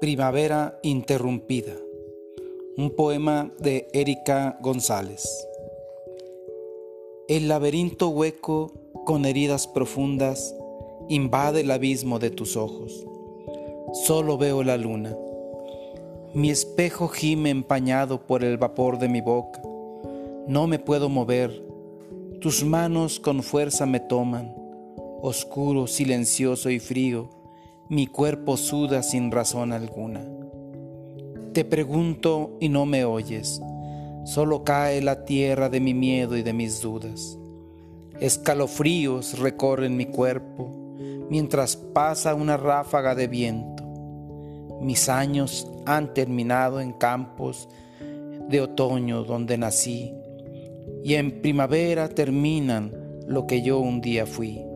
Primavera Interrumpida, un poema de Erika González. El laberinto hueco con heridas profundas invade el abismo de tus ojos. Solo veo la luna. Mi espejo gime empañado por el vapor de mi boca. No me puedo mover. Tus manos con fuerza me toman. Oscuro, silencioso y frío mi cuerpo suda sin razón alguna. Te pregunto y no me oyes, solo cae la tierra de mi miedo y de mis dudas. Escalofríos recorren mi cuerpo mientras pasa una ráfaga de viento. Mis años han terminado en campos de otoño donde nací y en primavera terminan lo que yo un día fui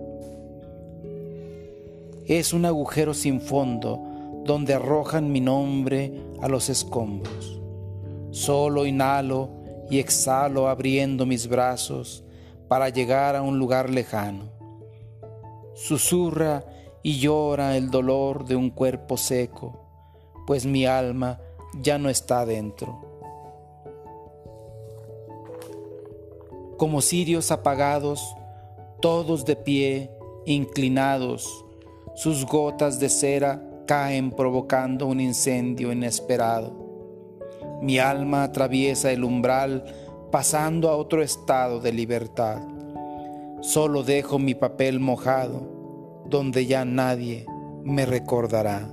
es un agujero sin fondo donde arrojan mi nombre a los escombros. Solo inhalo y exhalo abriendo mis brazos para llegar a un lugar lejano. Susurra y llora el dolor de un cuerpo seco, pues mi alma ya no está dentro. Como cirios apagados, todos de pie, inclinados, sus gotas de cera caen provocando un incendio inesperado. Mi alma atraviesa el umbral pasando a otro estado de libertad. Solo dejo mi papel mojado donde ya nadie me recordará.